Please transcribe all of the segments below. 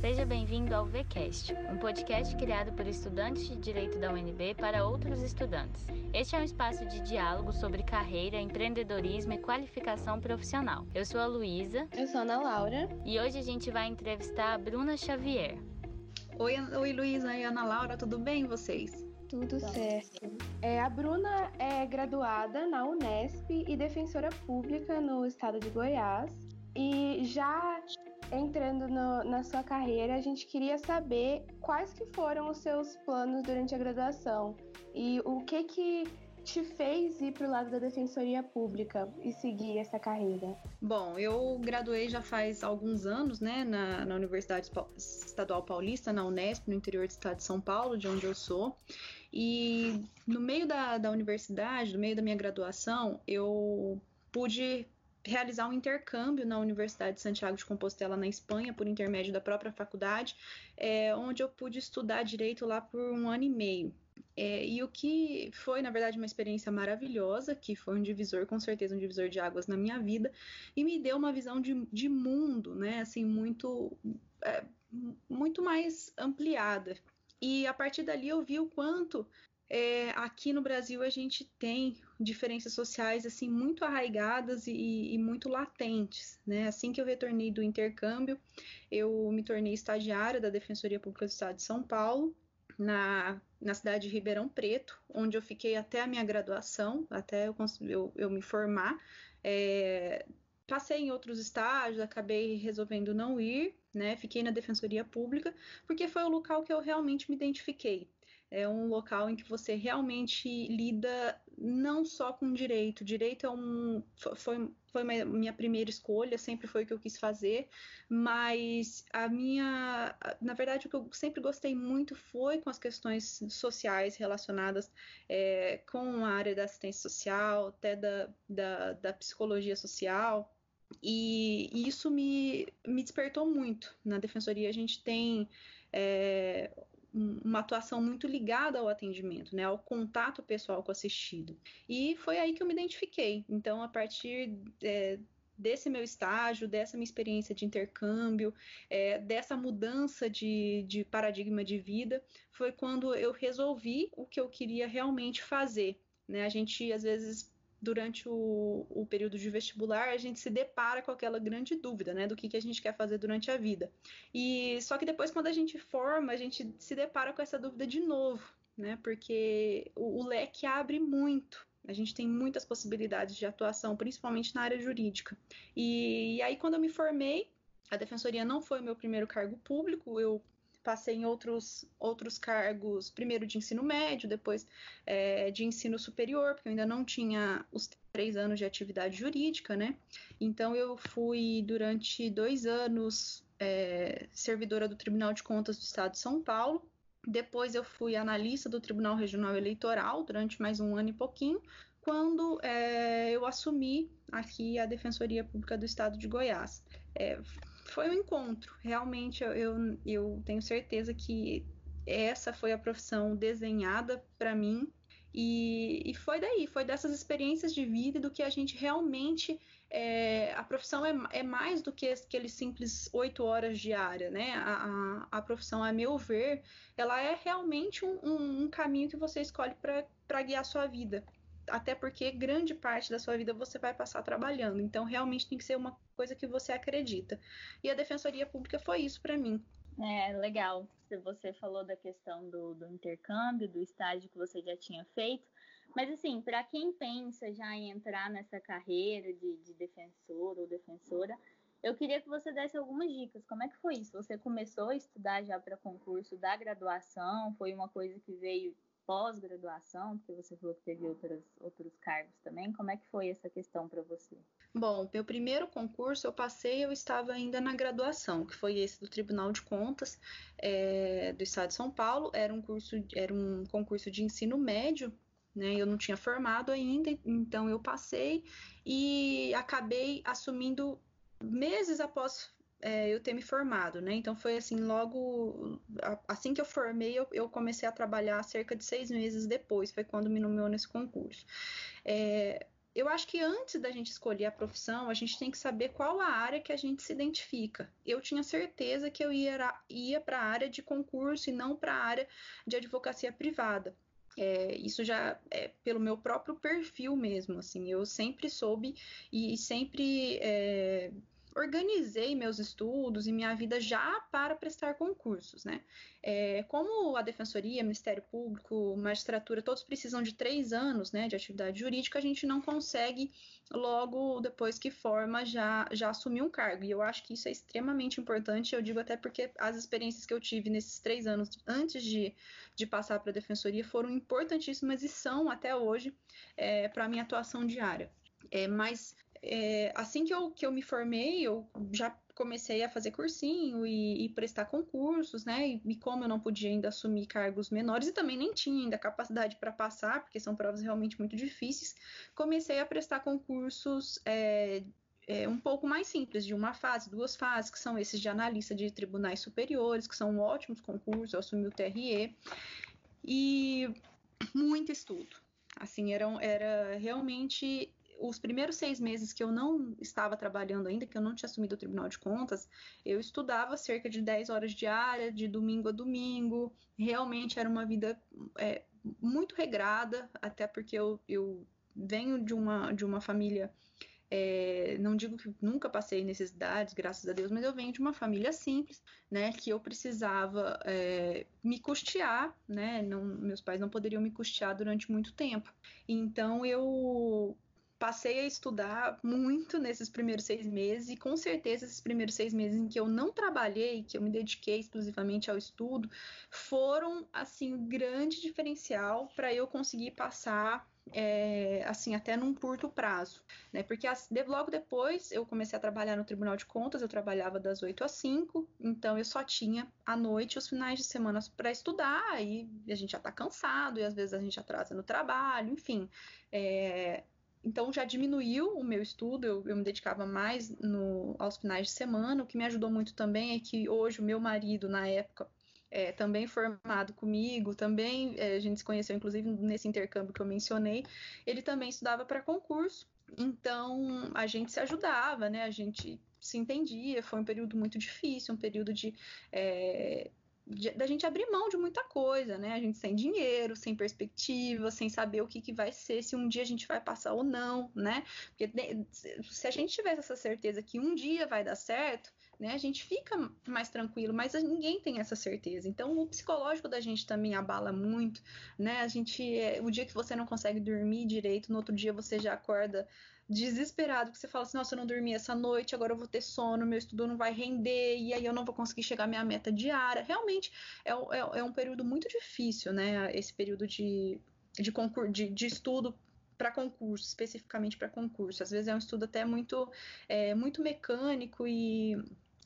Seja bem-vindo ao VCast, um podcast criado por estudantes de Direito da UNB para outros estudantes. Este é um espaço de diálogo sobre carreira, empreendedorismo e qualificação profissional. Eu sou a Luísa. Eu sou a Ana Laura. E hoje a gente vai entrevistar a Bruna Xavier. Oi, oi Luísa e Ana Laura, tudo bem vocês? Tudo certo. É, a Bruna é graduada na Unesp e defensora pública no estado de Goiás. E já entrando no, na sua carreira, a gente queria saber quais que foram os seus planos durante a graduação e o que que te fez ir para o lado da defensoria pública e seguir essa carreira? Bom, eu graduei já faz alguns anos, né, na, na Universidade Estadual Paulista, na Unesp, no interior do estado de São Paulo, de onde eu sou. E no meio da, da universidade, no meio da minha graduação, eu pude realizar um intercâmbio na Universidade de Santiago de Compostela, na Espanha, por intermédio da própria faculdade, é, onde eu pude estudar direito lá por um ano e meio. É, e o que foi, na verdade, uma experiência maravilhosa, que foi um divisor, com certeza, um divisor de águas na minha vida, e me deu uma visão de, de mundo, né, assim, muito, é, muito mais ampliada. E a partir dali eu vi o quanto é, aqui no Brasil a gente tem diferenças sociais assim muito arraigadas e, e, muito latentes, né? Assim que eu retornei do intercâmbio, eu me tornei estagiária da Defensoria Pública do Estado de São Paulo na, na cidade de Ribeirão Preto, onde eu fiquei até a minha graduação, até eu, eu, eu me formar. É, passei em outros estágios, acabei resolvendo não ir, né? Fiquei na Defensoria Pública, porque foi o local que eu realmente me identifiquei é um local em que você realmente lida não só com direito. Direito é um foi, foi minha primeira escolha, sempre foi o que eu quis fazer, mas a minha, na verdade, o que eu sempre gostei muito foi com as questões sociais relacionadas é, com a área da assistência social, até da, da, da psicologia social. E, isso me, me despertou muito. Na defensoria a gente tem é, uma atuação muito ligada ao atendimento, né, ao contato pessoal com o assistido. E foi aí que eu me identifiquei. Então, a partir é, desse meu estágio, dessa minha experiência de intercâmbio, é, dessa mudança de, de paradigma de vida, foi quando eu resolvi o que eu queria realmente fazer. Né? A gente às vezes durante o, o, período de vestibular, a gente se depara com aquela grande dúvida, né, do que, que a gente quer fazer durante a vida. E só que depois, quando a gente forma, a gente se depara com essa dúvida de novo, né, porque o, o leque abre muito. A gente tem muitas possibilidades de atuação, principalmente na área jurídica. E, e aí, quando eu me formei, a defensoria não foi o meu primeiro cargo público, eu passei em outros, outros cargos, primeiro de ensino médio, depois é, de ensino superior, porque eu ainda não tinha os três anos de atividade jurídica, né? Então eu fui durante dois anos é, servidora do Tribunal de Contas do Estado de São Paulo. Depois eu fui analista do Tribunal Regional Eleitoral durante mais um ano e pouquinho, quando é, eu assumi aqui a Defensoria Pública do Estado de Goiás. É, foi um encontro. Realmente eu, eu, eu tenho certeza que essa foi a profissão desenhada para mim. E, e, foi daí, foi dessas experiências de vida do que a gente realmente. É, a profissão é, é, mais do que aqueles simples oito horas diária, né? A, a, a, profissão, a meu ver, ela é realmente um, um, um caminho que você escolhe para guiar a sua vida até porque grande parte da sua vida você vai passar trabalhando. Então, realmente tem que ser uma coisa que você acredita. E a Defensoria Pública foi isso para mim. É, legal. Você falou da questão do, do intercâmbio, do estágio que você já tinha feito. Mas, assim, para quem pensa já em entrar nessa carreira de, de defensor ou defensora, eu queria que você desse algumas dicas. Como é que foi isso? Você começou a estudar já para concurso da graduação? Foi uma coisa que veio pós-graduação, porque você falou que teve outros, outros cargos também. Como é que foi essa questão para você? Bom, meu primeiro concurso eu passei, eu estava ainda na graduação, que foi esse do Tribunal de Contas é, do Estado de São Paulo. Era um curso, era um concurso de ensino médio. Né, eu não tinha formado ainda, então eu passei e acabei assumindo meses após é, eu ter me formado, né? Então foi assim, logo assim que eu formei, eu, eu, comecei a trabalhar cerca de seis meses depois, foi quando me nomeou nesse concurso. É, eu acho que antes da gente escolher a profissão, a gente tem que saber qual a área que a gente se identifica. Eu tinha certeza que eu ia, ia para a área de concurso e não para a área de advocacia privada. É, isso já é pelo meu próprio perfil mesmo, assim, eu sempre soube e sempre é, organizei meus estudos e minha vida já para prestar concursos, né? É, como a Defensoria, Ministério Público, magistratura, todos precisam de três anos, né, de atividade jurídica, a gente não consegue logo depois que forma já já assumir um cargo. E eu acho que isso é extremamente importante. Eu digo até porque as experiências que eu tive nesses três anos antes de, de passar para a Defensoria foram importantíssimas e são até hoje é, para minha atuação diária. É, mas é, assim que eu, que eu me formei, eu já comecei a fazer cursinho e, e prestar concursos, né? E, e, como eu não podia ainda assumir cargos menores e também nem tinha ainda capacidade para passar, porque são provas realmente muito difíceis, comecei a prestar concursos é, é, um pouco mais simples, de uma fase, duas fases, que são esses de analista de tribunais superiores, que são ótimos concursos, eu assumi o TRE, e muito estudo. Assim, era, era realmente os primeiros seis meses que eu não estava trabalhando ainda, que eu não tinha assumido o Tribunal de Contas, eu estudava cerca de 10 horas diárias, de domingo a domingo. Realmente era uma vida é, muito regrada, até porque eu, eu venho de uma, de uma família. É, não digo que nunca passei necessidades, graças a Deus, mas eu venho de uma família simples, né, que eu precisava é, me custear, né, não, meus pais não poderiam me custear durante muito tempo. Então eu passei a estudar muito nesses primeiros seis meses, e com certeza esses primeiros seis meses em que eu não trabalhei, que eu me dediquei exclusivamente ao estudo, foram assim um grande diferencial para eu conseguir passar é, assim, até num curto prazo, né? Porque as, de, logo depois eu comecei a trabalhar no Tribunal de Contas, eu trabalhava das 8 às 5, então eu só tinha à noite os finais de semana para estudar, e a gente já está cansado, e às vezes a gente atrasa no trabalho, enfim. É, então já diminuiu o meu estudo, eu, eu me dedicava mais no, aos finais de semana. O que me ajudou muito também é que hoje o meu marido, na época, é, também formado comigo, também é, a gente se conheceu, inclusive, nesse intercâmbio que eu mencionei, ele também estudava para concurso. Então a gente se ajudava, né? A gente se entendia. Foi um período muito difícil, um período de é, da gente abrir mão de muita coisa, né? A gente sem dinheiro, sem perspectiva, sem saber o que, que vai ser, se um dia a gente vai passar ou não, né? Porque se a gente tivesse essa certeza que um dia vai dar certo, né? A gente fica mais tranquilo, mas ninguém tem essa certeza. Então, o psicológico da gente também abala muito, né? A gente, é, o dia que você não consegue dormir direito, no outro dia você já acorda desesperado, que você fala assim, nossa, eu não dormi essa noite, agora eu vou ter sono, meu estudo não vai render, e aí eu não vou conseguir chegar à minha meta diária. Realmente é, é, é um período muito difícil, né? Esse período de, de, concur de, de estudo para concurso, especificamente para concurso. Às vezes é um estudo até muito, é, muito mecânico e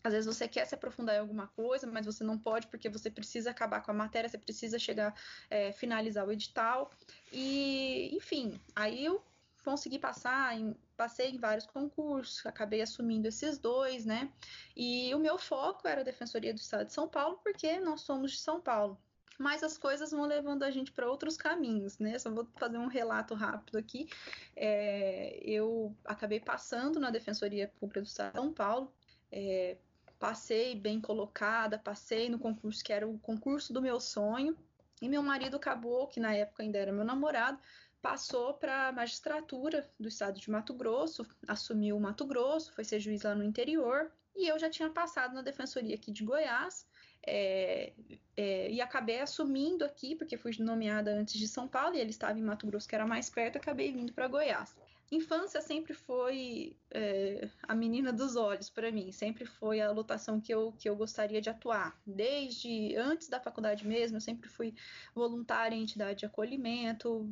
às vezes você quer se aprofundar em alguma coisa, mas você não pode porque você precisa acabar com a matéria, você precisa chegar, é, finalizar o edital. E, enfim, aí eu consegui passar, em, passei em vários concursos, acabei assumindo esses dois, né? E o meu foco era a Defensoria do Estado de São Paulo, porque nós somos de São Paulo. Mas as coisas vão levando a gente para outros caminhos, né? Só vou fazer um relato rápido aqui. É, eu acabei passando na Defensoria Pública do Estado de São Paulo, é, passei bem colocada, passei no concurso que era o concurso do meu sonho, e meu marido acabou, que na época ainda era meu namorado, passou para a magistratura do estado de Mato Grosso, assumiu o Mato Grosso, foi ser juiz lá no interior, e eu já tinha passado na defensoria aqui de Goiás, é, é, e acabei assumindo aqui, porque fui nomeada antes de São Paulo, e ele estava em Mato Grosso, que era mais perto, acabei vindo para Goiás infância sempre foi é, a menina dos olhos para mim, sempre foi a lotação que eu, que eu gostaria de atuar. Desde antes da faculdade mesmo, eu sempre fui voluntária em entidade de acolhimento,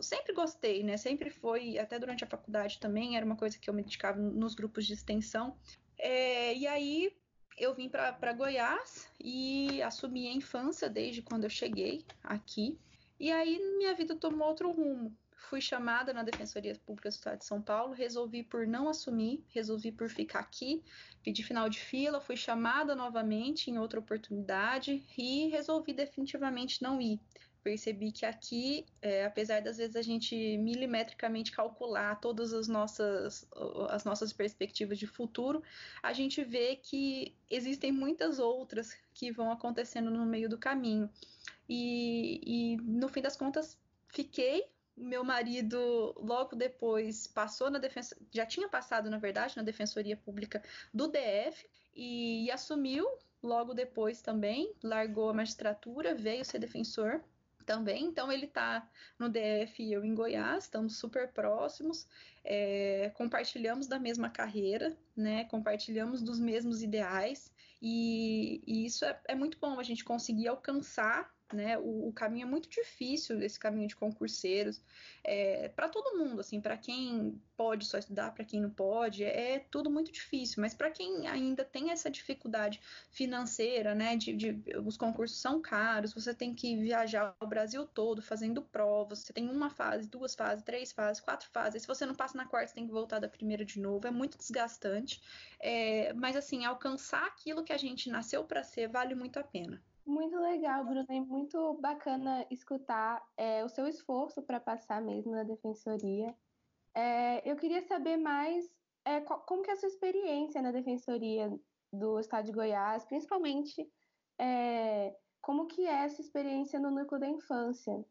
sempre gostei, né? Sempre foi, até durante a faculdade também, era uma coisa que eu me dedicava nos grupos de extensão. É, e aí eu vim para Goiás e assumi a infância desde quando eu cheguei aqui. E aí minha vida tomou outro rumo fui chamada na Defensoria Pública do Estado de São Paulo, resolvi por não assumir, resolvi por ficar aqui, pedi final de fila, fui chamada novamente em outra oportunidade e resolvi definitivamente não ir. percebi que aqui, é, apesar das vezes a gente milimetricamente calcular todas as nossas, as nossas perspectivas de futuro, a gente vê que existem muitas outras que vão acontecendo no meio do caminho. E, e no fim das contas, fiquei. Meu marido, logo depois, passou na defesa, já tinha passado, na verdade, na Defensoria Pública do DF e, e assumiu logo depois também, largou a magistratura, veio ser defensor também. Então ele está no DF e eu em Goiás, estamos super próximos, é, compartilhamos da mesma carreira, né? Compartilhamos dos mesmos ideais e, e isso é, é, muito bom a gente conseguir alcançar né? O, o, caminho é muito difícil, esse caminho de concurseiros, é, para todo mundo, assim, para quem pode só estudar, para quem não pode, é, é tudo muito difícil. Mas para quem ainda tem essa dificuldade financeira, né? De, de, os concursos são caros, você tem que viajar o Brasil todo fazendo provas, você tem uma fase, duas fases, três fases, quatro fases. Se você não passa na quarta, você tem que voltar da primeira de novo. É muito desgastante. É, mas assim, alcançar aquilo que a gente nasceu para ser vale muito a pena. Muito legal, Bruno, e muito bacana escutar é, o seu esforço para passar mesmo na defensoria. É, eu queria saber mais é, qual, como que é a sua experiência na defensoria do Estado de Goiás, principalmente é, como que é essa experiência no núcleo da infância.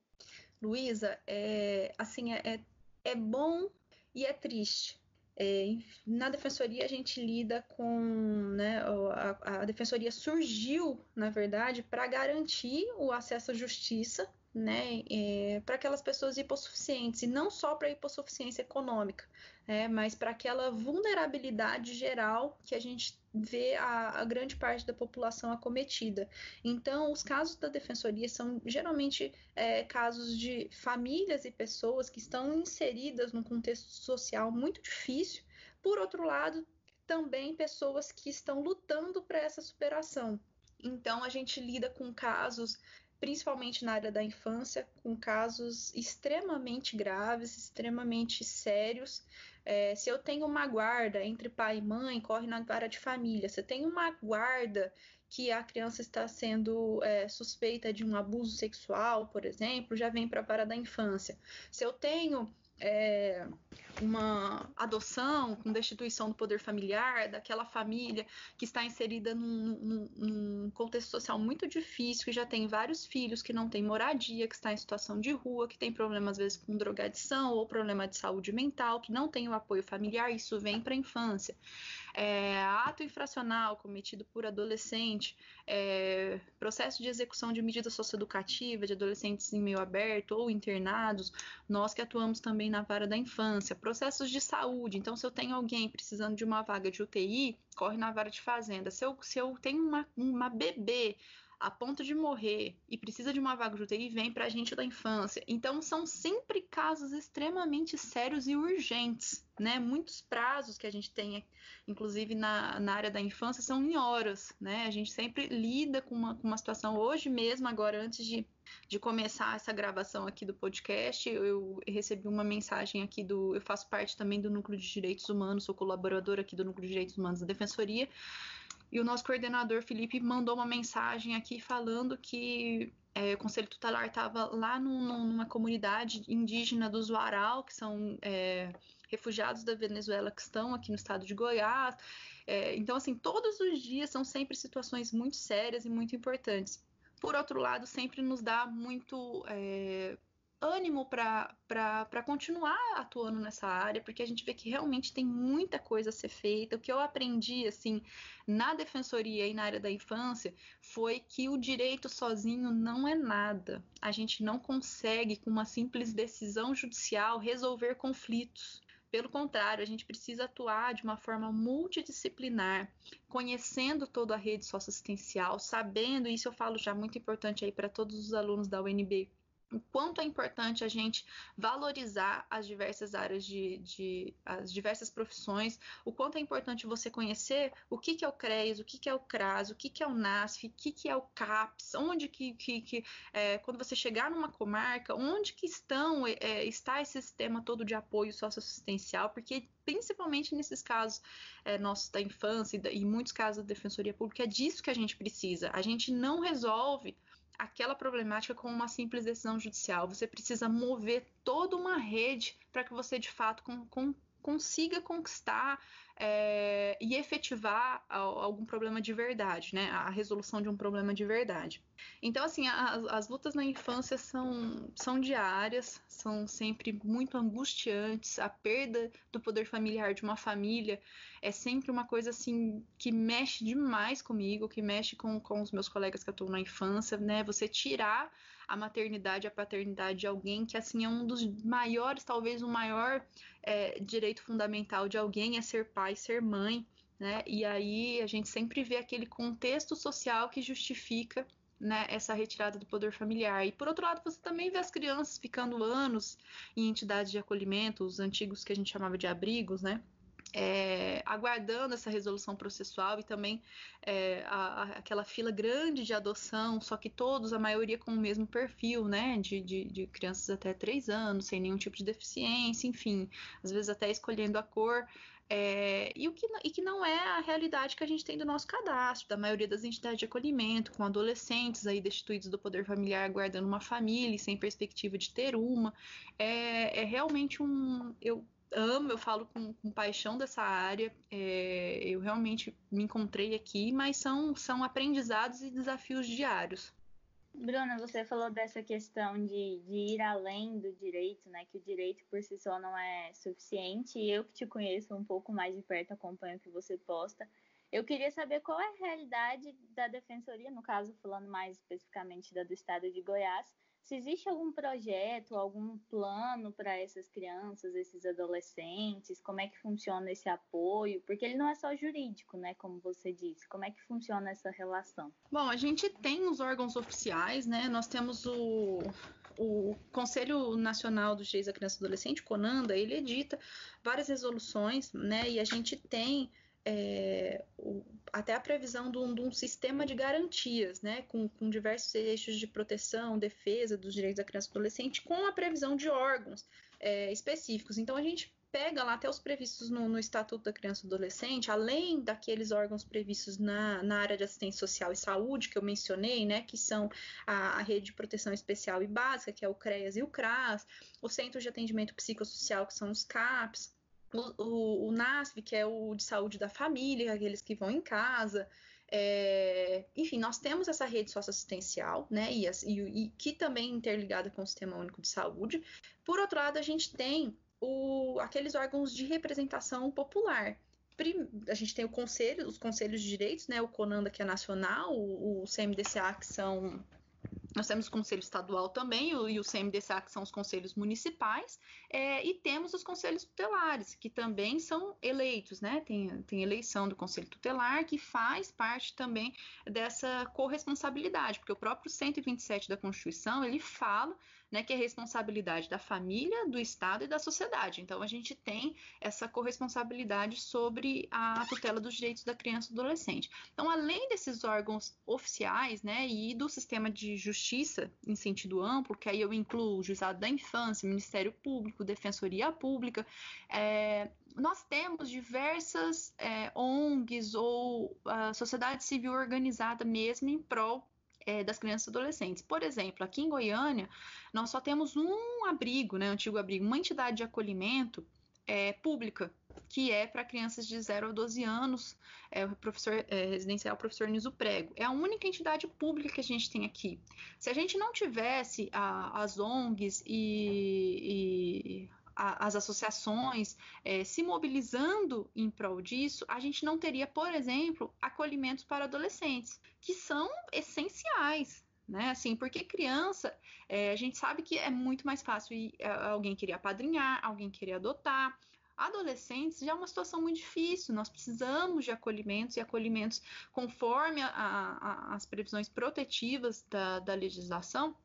Luísa, é, assim, é, é, é bom e é triste é, na defensoria a gente lida com, né, a, a defensoria surgiu, na verdade, para garantir o acesso à justiça, né, é, para aquelas pessoas hipossuficientes, e não só para hipossuficiência econômica, é, mas para aquela vulnerabilidade geral que a gente vê a, a, grande parte da população acometida. Então, os casos da defensoria são geralmente é, casos de famílias e pessoas que estão inseridas num contexto social muito difícil. Por outro lado, também pessoas que estão lutando para essa superação. Então, a gente lida com casos principalmente na área da infância, com casos extremamente graves, extremamente sérios, é, se eu tenho uma guarda entre pai e mãe, corre na vara de família. Se eu tenho uma guarda que a criança está sendo é, suspeita de um abuso sexual, por exemplo, já vem para a vara da infância. Se eu tenho é, uma adoção com destituição do poder familiar, daquela família que está inserida num, num, num, contexto social muito difícil, que já tem vários filhos, que não tem moradia, que está em situação de rua, que tem problema às vezes com drogadição ou problema de saúde mental, que não tem o apoio familiar, isso vem para a infância é, ato infracional cometido por adolescente, é, processo de execução de medida socioeducativa de adolescentes em meio aberto ou internados, nós que atuamos também na vara da infância, processos de saúde, então se eu tenho alguém precisando de uma vaga de UTI, corre na vara de fazenda, se eu, se eu tenho uma, uma bebê a ponto de morrer e precisa de uma vaga de UTI, vem para a gente da infância. Então, são sempre casos extremamente sérios e urgentes, né? Muitos prazos que a gente tem, inclusive na, na área da infância, são em horas, né? A gente sempre lida com uma, com uma situação. Hoje mesmo, agora, antes de, de começar essa gravação aqui do podcast, eu, eu recebi uma mensagem aqui do. Eu faço parte também do Núcleo de Direitos Humanos, sou colaboradora aqui do Núcleo de Direitos Humanos da Defensoria. E o nosso coordenador Felipe mandou uma mensagem aqui falando que é, o Conselho Tutelar estava lá numa comunidade indígena do Zuaral, que são é, refugiados da Venezuela que estão aqui no estado de Goiás. É, então, assim, todos os dias são sempre situações muito sérias e muito importantes. Por outro lado, sempre nos dá muito é, ânimo para continuar atuando nessa área, porque a gente vê que realmente tem muita coisa a ser feita. O que eu aprendi, assim, na defensoria e na área da infância foi que o direito sozinho não é nada. A gente não consegue, com uma simples decisão judicial, resolver conflitos. Pelo contrário, a gente precisa atuar de uma forma multidisciplinar, conhecendo toda a rede socioassistencial, sabendo, isso eu falo já muito importante aí para todos os alunos da UNB, o quanto é importante a gente valorizar as diversas áreas de, de, as diversas profissões, o quanto é importante você conhecer o que, que é o CREAS, o que, que é o CRAS, o que, que é o NASF, o que, que é o CAPS, onde que, que, que é, quando você chegar numa comarca, onde que estão, é, está esse sistema todo de apoio socioassistencial, porque principalmente nesses casos é, nossos da infância e, da, e muitos casos da Defensoria Pública, é disso que a gente precisa. A gente não resolve aquela problemática com uma simples decisão judicial. Você precisa mover toda uma rede para que você de fato com, com, consiga conquistar é, e efetivar algum problema de verdade, né? A resolução de um problema de verdade. Então, assim, as, as lutas na infância são, são diárias, são sempre muito angustiantes. A perda do poder familiar de uma família é sempre uma coisa, assim, que mexe demais comigo, que mexe com, com os meus colegas que atuam na infância, né? Você tirar a maternidade, a paternidade de alguém que, assim, é um dos maiores, talvez o maior é, direito fundamental de alguém é ser pai, ser mãe, né? E aí a gente sempre vê aquele contexto social que justifica né, essa retirada do poder familiar. E por outro lado, você também vê as crianças ficando anos em entidades de acolhimento, os antigos que a gente chamava de abrigos, né? É, aguardando essa resolução processual e também é, a, a, aquela fila grande de adoção, só que todos, a maioria com o mesmo perfil, né, de, de, de, crianças até 3 anos, sem nenhum tipo de deficiência, enfim, às vezes até escolhendo a cor, é, e, o que, e que não é a realidade que a gente tem do nosso cadastro, da maioria das entidades de acolhimento, com adolescentes aí destituídos do poder familiar, guardando uma família e sem perspectiva de ter uma, é, é realmente um... Eu, amo, eu falo com, com paixão dessa área. É, eu realmente me encontrei aqui, mas são, são aprendizados e desafios diários. Bruna, você falou dessa questão de, de ir além do direito, né? Que o direito por si só não é suficiente. E eu que te conheço um pouco mais de perto, acompanho o que você posta. Eu queria saber qual é a realidade da defensoria, no caso, falando mais especificamente da do estado de Goiás, se existe algum projeto, algum plano para essas crianças, esses adolescentes, como é que funciona esse apoio, porque ele não é só jurídico, né, como você disse. Como é que funciona essa relação? Bom, a gente tem os órgãos oficiais, né? Nós temos o o Conselho Nacional dos Direitos da Criança e Adolescente, CONANDA, ele edita várias resoluções, né? E a gente tem é, o, até a previsão de um, de um, sistema de garantias, né, com, com, diversos eixos de proteção, defesa dos direitos da criança e adolescente, com a previsão de órgãos é, específicos. Então, a gente pega lá até os previstos no, no, Estatuto da Criança e Adolescente, além daqueles órgãos previstos na, na, área de assistência social e saúde que eu mencionei, né, que são a, a, rede de proteção especial e básica, que é o CREAS e o CRAS, os centros de atendimento psicossocial, que são os CAPs, o, o, o NASF, que é o de saúde da família, aqueles que vão em casa. É, enfim, nós temos essa rede socioassistencial, né, e, e, e, que também é interligada com o Sistema Único de Saúde. Por outro lado, a gente tem o, aqueles órgãos de representação popular. A gente tem o conselho, os conselhos de direitos, né, o CONANDA, que é nacional, o, o CMDCA, que são nós temos o Conselho Estadual também, o, e o CMDCA, que são os conselhos municipais, é, e temos os conselhos tutelares, que também são eleitos, né? Tem, tem eleição do Conselho Tutelar, que faz parte também dessa corresponsabilidade, porque o próprio 127 da Constituição, ele fala né, que é responsabilidade da família, do Estado e da sociedade. Então, a gente tem essa corresponsabilidade sobre a tutela dos direitos da criança e do adolescente. Então, além desses órgãos oficiais, né, e do sistema de justiça em sentido amplo, que aí eu incluo o Juizado da Infância, Ministério Público, Defensoria Pública, é, nós temos diversas é, ONGs ou a sociedade civil organizada mesmo em prol é, das crianças e adolescentes. Por exemplo, aqui em Goiânia, nós só temos um abrigo, né, antigo abrigo, uma entidade de acolhimento é, pública, que é para crianças de 0 a 12 anos, é o professor é, residencial professor Niso Prego. É a única entidade pública que a gente tem aqui. Se a gente não tivesse a, as ONGs e, e a, as associações é, se mobilizando em prol disso, a gente não teria, por exemplo, acolhimentos para adolescentes, que são essenciais. Né, assim, porque criança, é, a gente sabe que é muito mais fácil ir, é, alguém querer apadrinhar, alguém querer adotar, adolescentes já é uma situação muito difícil. Nós precisamos de acolhimentos e acolhimentos conforme a, a, as previsões protetivas da, da legislação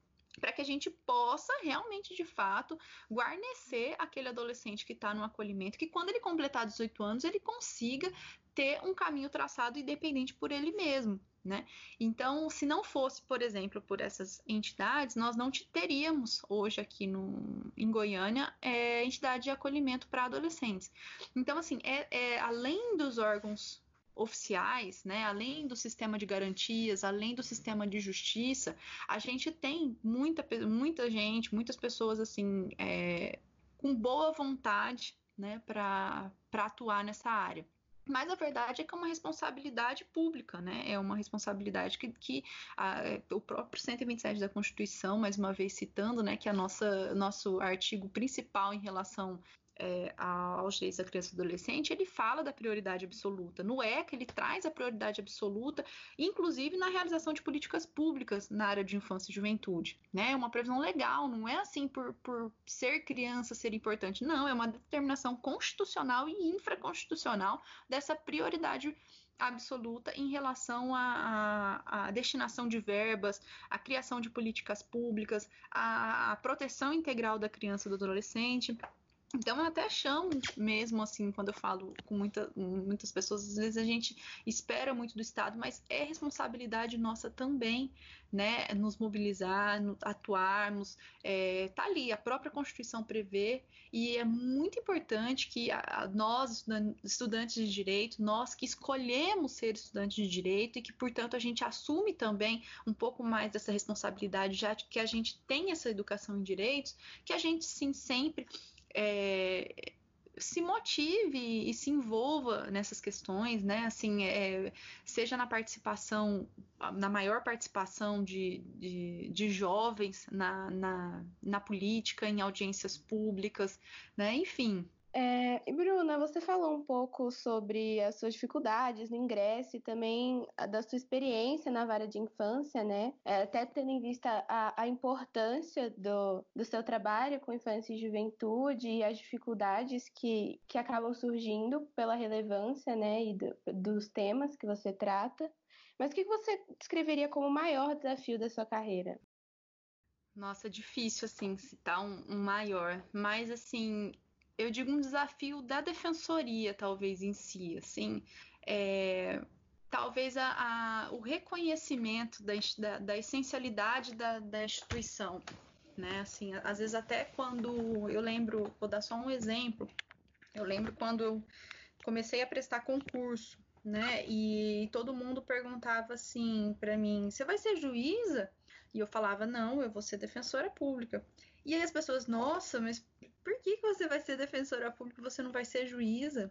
para que a gente possa realmente, de fato, guarnecer aquele adolescente que está no acolhimento, que quando ele completar 18 anos, ele consiga ter um caminho traçado independente por ele mesmo. Né? Então, se não fosse, por exemplo, por essas entidades, nós não teríamos hoje aqui no, em Goiânia é, entidade de acolhimento para adolescentes. Então, assim, é, é, além dos órgãos oficiais, né, além do sistema de garantias, além do sistema de justiça, a gente tem muita, muita gente, muitas pessoas assim é, com boa vontade né, para atuar nessa área. Mas a verdade é que é uma responsabilidade pública, né? É uma responsabilidade que, que a, o próprio 127 da Constituição, mais uma vez citando, né, que é a nossa nosso artigo principal em relação é, aos direitos da criança e adolescente, ele fala da prioridade absoluta. No ECA, ele traz a prioridade absoluta, inclusive na realização de políticas públicas na área de infância e juventude. Né? É uma previsão legal, não é assim por, por ser criança ser importante. Não, é uma determinação constitucional e infraconstitucional dessa prioridade absoluta em relação à, destinação de verbas, à criação de políticas públicas, à, proteção integral da criança e do adolescente. Então, eu até chamo mesmo, assim, quando eu falo com muita, muitas pessoas, às vezes a gente espera muito do Estado, mas é responsabilidade nossa também, né, nos mobilizar, atuarmos, é, tá ali, a própria Constituição prevê, e é muito importante que a, a nós, estudantes de direito, nós que escolhemos ser estudantes de direito e que, portanto, a gente assume também um pouco mais dessa responsabilidade, já que a gente tem essa educação em direitos, que a gente, sim, sempre é, se motive e se envolva nessas questões, né? Assim, é, seja na participação, na maior participação de, de, de jovens na, na, na, política, em audiências públicas, né? Enfim, é, e Bruna, você falou um pouco sobre as suas dificuldades no ingresso e também da sua experiência na vara de infância, né? É, até tendo em vista a, a, importância do, do seu trabalho com infância e juventude e as dificuldades que, que acabam surgindo pela relevância, né? E do, dos temas que você trata. Mas o que você descreveria como o maior desafio da sua carreira? Nossa, difícil, assim, citar um, um maior. Mas, assim, eu digo um desafio da defensoria, talvez em si, assim, é, talvez a, a, o reconhecimento da, da, da essencialidade da, da, instituição, né? Assim, às vezes até quando eu lembro, vou dar só um exemplo, eu lembro quando eu comecei a prestar concurso, né? E todo mundo perguntava assim para mim: "Você vai ser juíza?" E eu falava: "Não, eu vou ser defensora pública." E aí as pessoas: "Nossa, mas por que, que você vai ser defensora pública e você não vai ser juíza?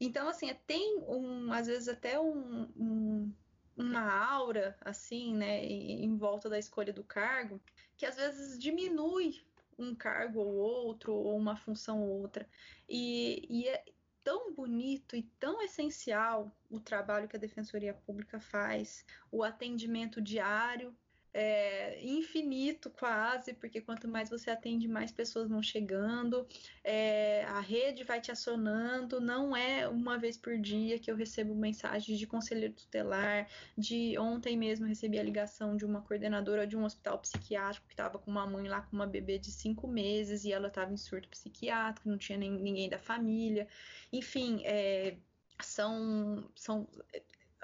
Então, assim, tem um, às vezes até um, um, uma aura, assim, né, em volta da escolha do cargo, que às vezes diminui um cargo ou outro, ou uma função ou outra. E, e é tão bonito e tão essencial o trabalho que a Defensoria Pública faz, o atendimento diário é, infinito quase, porque quanto mais você atende, mais pessoas vão chegando, é, a rede vai te acionando, não é uma vez por dia que eu recebo mensagens de conselheiro tutelar, de ontem mesmo recebi a ligação de uma coordenadora de um hospital psiquiátrico que estava com uma mãe lá com uma bebê de cinco meses e ela estava em surto psiquiátrico, não tinha nem, ninguém da família, enfim, é, são, são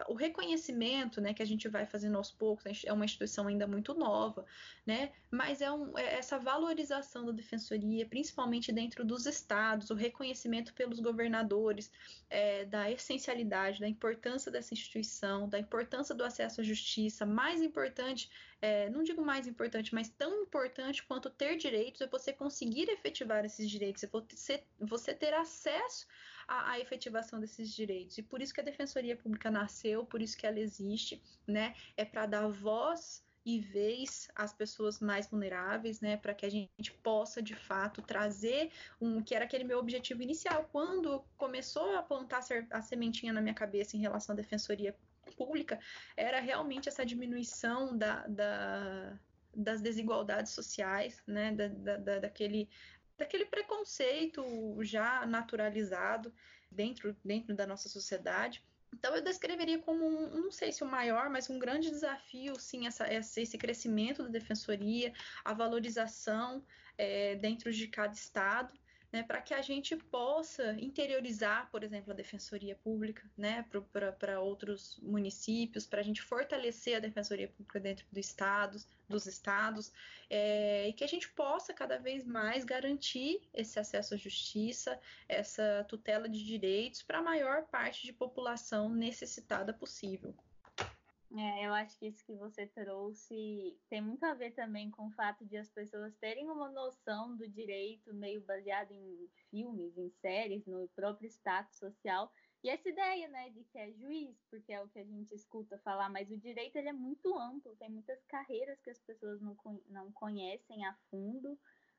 o reconhecimento, né, que a gente vai fazendo aos poucos, é uma instituição ainda muito nova, né, mas é, um, é essa valorização da defensoria, principalmente dentro dos estados, o reconhecimento pelos governadores é, da essencialidade, da importância dessa instituição, da importância do acesso à justiça, mais importante, é, não digo mais importante, mas tão importante quanto ter direitos é você conseguir efetivar esses direitos, é você, você ter acesso a, a efetivação desses direitos. E por isso que a Defensoria Pública nasceu, por isso que ela existe, né? É para dar voz e vez às pessoas mais vulneráveis, né, para que a gente possa de fato trazer um que era aquele meu objetivo inicial quando começou a plantar a sementinha na minha cabeça em relação à defensoria pública, era realmente essa diminuição da, da das desigualdades sociais, né, da, da, daquele daquele preconceito já naturalizado dentro, dentro da nossa sociedade. Então eu descreveria como um, não sei se o maior, mas um grande desafio, sim, essa, esse crescimento da defensoria, a valorização é, dentro de cada estado, né, para que a gente possa interiorizar, por exemplo, a defensoria pública, né, para outros municípios, para a gente fortalecer a defensoria pública dentro do estados, dos estados, é, e que a gente possa cada vez mais garantir esse acesso à justiça, essa tutela de direitos para a maior parte de população necessitada possível. É, eu acho que isso que você trouxe tem muito a ver também com o fato de as pessoas terem uma noção do direito meio baseado em filmes, em séries, no próprio status social. E essa ideia, né, de que é juiz, porque é o que a gente escuta falar, mas o direito ele é muito amplo, tem muitas carreiras que as pessoas não, não conhecem a fundo,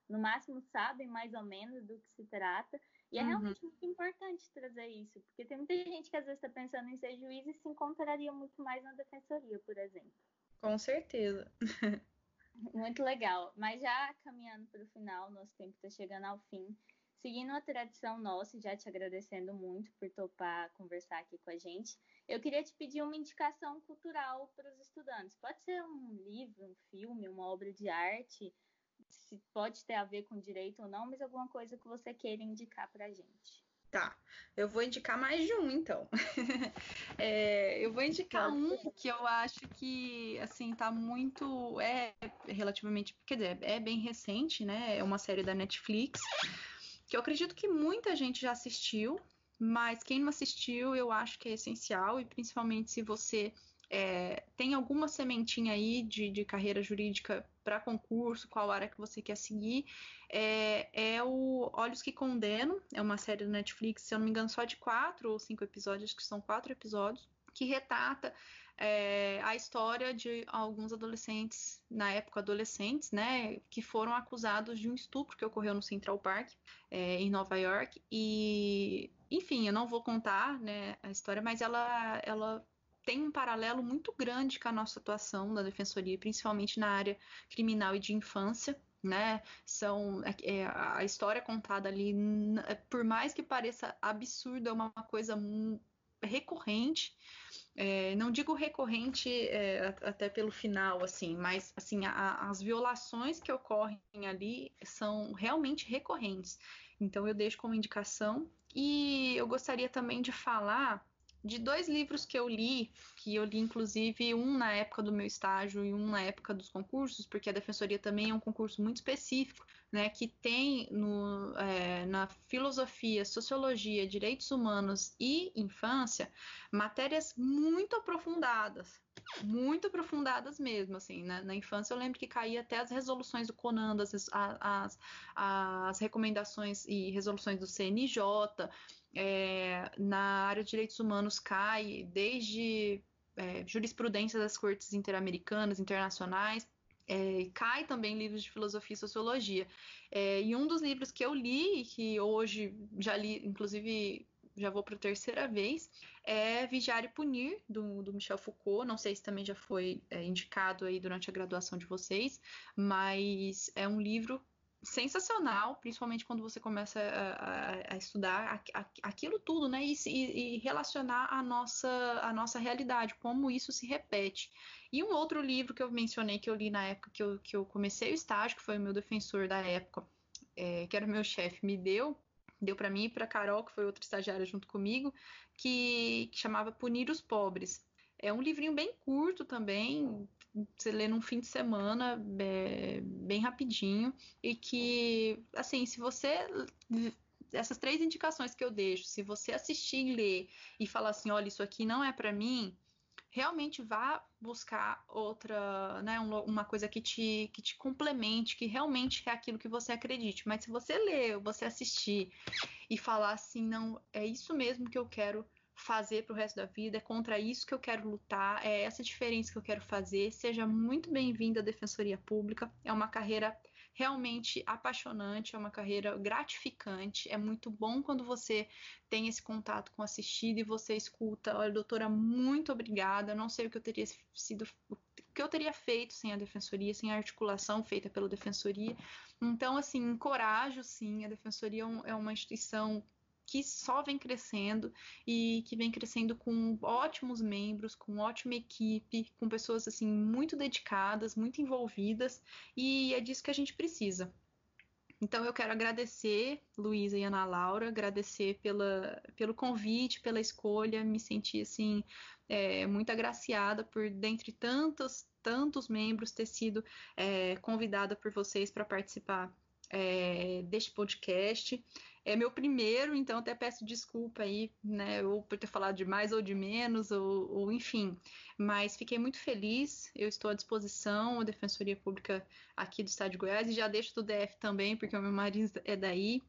no máximo sabem mais ou menos do que se trata. E é uhum. realmente muito importante trazer isso, porque tem muita gente que às vezes está pensando em ser juiz e se encontraria muito mais na defensoria, por exemplo. Com certeza. muito legal. Mas já caminhando para o final, nosso tempo está chegando ao fim. Seguindo a tradição nossa e já te agradecendo muito por topar conversar aqui com a gente, eu queria te pedir uma indicação cultural para os estudantes. Pode ser um livro, um filme, uma obra de arte, se pode ter a ver com direito ou não, mas alguma coisa que você queira indicar para a gente. Tá, eu vou indicar mais de um, então. é, eu vou indicar um que eu acho que, assim, tá muito. É relativamente. Quer dizer, é bem recente, né? É uma série da Netflix, que eu acredito que muita gente já assistiu, mas quem não assistiu, eu acho que é essencial, e principalmente se você é, tem alguma sementinha aí de, de carreira jurídica para concurso, qual área que você quer seguir, é, é, o Olhos que Condenam, é uma série do Netflix, se eu não me engano, só de quatro ou cinco episódios, acho que são quatro episódios, que retrata é, a história de alguns adolescentes, na época adolescentes, né, que foram acusados de um estupro que ocorreu no Central Park, é, em Nova York, e enfim, eu não vou contar né, a história, mas ela, ela tem um paralelo muito grande com a nossa atuação da defensoria, principalmente na área criminal e de infância. Né? São é, é a história contada ali, é, por mais que pareça absurdo, é uma coisa recorrente. É, não digo recorrente é, até pelo final, assim, mas assim a, as violações que ocorrem ali são realmente recorrentes. Então eu deixo como indicação e eu gostaria também de falar de dois livros que eu li, que eu li inclusive um na época do meu estágio e um na época dos concursos, porque a defensoria também é um concurso muito específico, né, que tem no, é, na filosofia, sociologia, direitos humanos e infância matérias muito aprofundadas, muito aprofundadas mesmo, assim, né? na infância eu lembro que caía até as resoluções do CONAN, as, as, as recomendações e resoluções do CNJ, é, na área de direitos humanos cai desde é, jurisprudência das cortes interamericanas, internacionais, é, cai também livros de filosofia e sociologia. É, e um dos livros que eu li, que hoje já li, inclusive já vou para a terceira vez, é Vigiar e Punir, do, do Michel Foucault. Não sei se também já foi é, indicado aí durante a graduação de vocês, mas é um livro sensacional, principalmente quando você começa a, a, a estudar aquilo tudo, né? E, e, relacionar a nossa, a nossa realidade, como isso se repete. E um outro livro que eu mencionei que eu li na época que eu, que eu comecei o estágio, que foi o meu defensor da época, é, que era o meu chefe, me deu, deu para mim e para Carol, que foi outra estagiária junto comigo, que, que chamava Punir os Pobres. É um livrinho bem curto também, você lê num fim de semana, é, bem rapidinho, e que, assim, se você. Essas três indicações que eu deixo, se você assistir e ler e falar assim: olha, isso aqui não é para mim, realmente vá buscar outra, né, uma coisa que te, que te complemente, que realmente é aquilo que você acredite. Mas se você ler, você assistir e falar assim, não, é isso mesmo que eu quero fazer para o resto da vida, é contra isso que eu quero lutar, é essa diferença que eu quero fazer. Seja muito bem-vindo à Defensoria Pública. É uma carreira realmente apaixonante, é uma carreira gratificante. É muito bom quando você tem esse contato com o assistido e você escuta, olha, doutora, muito obrigada. Não sei o que eu teria sido o que eu teria feito sem a defensoria, sem a articulação feita pela defensoria. Então, assim, encorajo sim, a defensoria é, é uma instituição que só vem crescendo e que vem crescendo com ótimos membros, com ótima equipe, com pessoas assim muito dedicadas, muito envolvidas e é disso que a gente precisa. Então eu quero agradecer, Luísa e Ana Laura, agradecer pela, pelo convite, pela escolha, me senti assim é, muito agraciada por, dentre tantos, tantos membros, ter sido é, convidada por vocês para participar é, deste podcast. É meu primeiro, então até peço desculpa aí, né, ou por ter falado de mais ou de menos, ou, ou enfim. Mas fiquei muito feliz, eu estou à disposição, a Defensoria Pública aqui do Estado de Goiás, e já deixo do DF também, porque o meu marido é daí.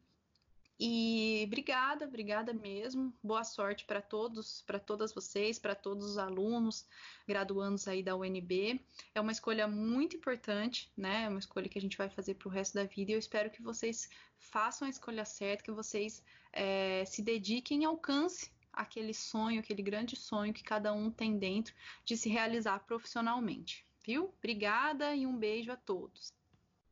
E obrigada, obrigada mesmo. Boa sorte para todos, para todas vocês, para todos os alunos, graduandos aí da UNB. É uma escolha muito importante, né? É uma escolha que a gente vai fazer para o resto da vida. E eu espero que vocês façam a escolha certa, que vocês é, se dediquem e alcance aquele sonho, aquele grande sonho que cada um tem dentro de se realizar profissionalmente. Viu? Obrigada e um beijo a todos.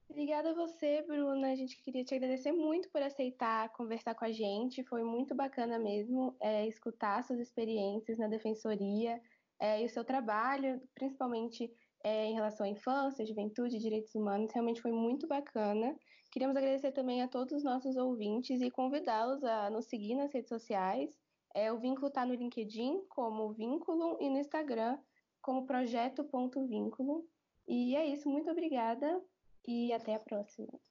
Obrigada a você, Bruna. A gente queria te agradecer muito por aceitar conversar com a gente. Foi muito bacana mesmo é, escutar suas experiências na defensoria é, e o seu trabalho, principalmente é, em relação à infância, juventude e direitos humanos. Realmente foi muito bacana. Queríamos agradecer também a todos os nossos ouvintes e convidá-los a nos seguir nas redes sociais. É, o vínculo está no LinkedIn como Vínculo e no Instagram como projeto.vínculo. E é isso, muito obrigada e até a próxima.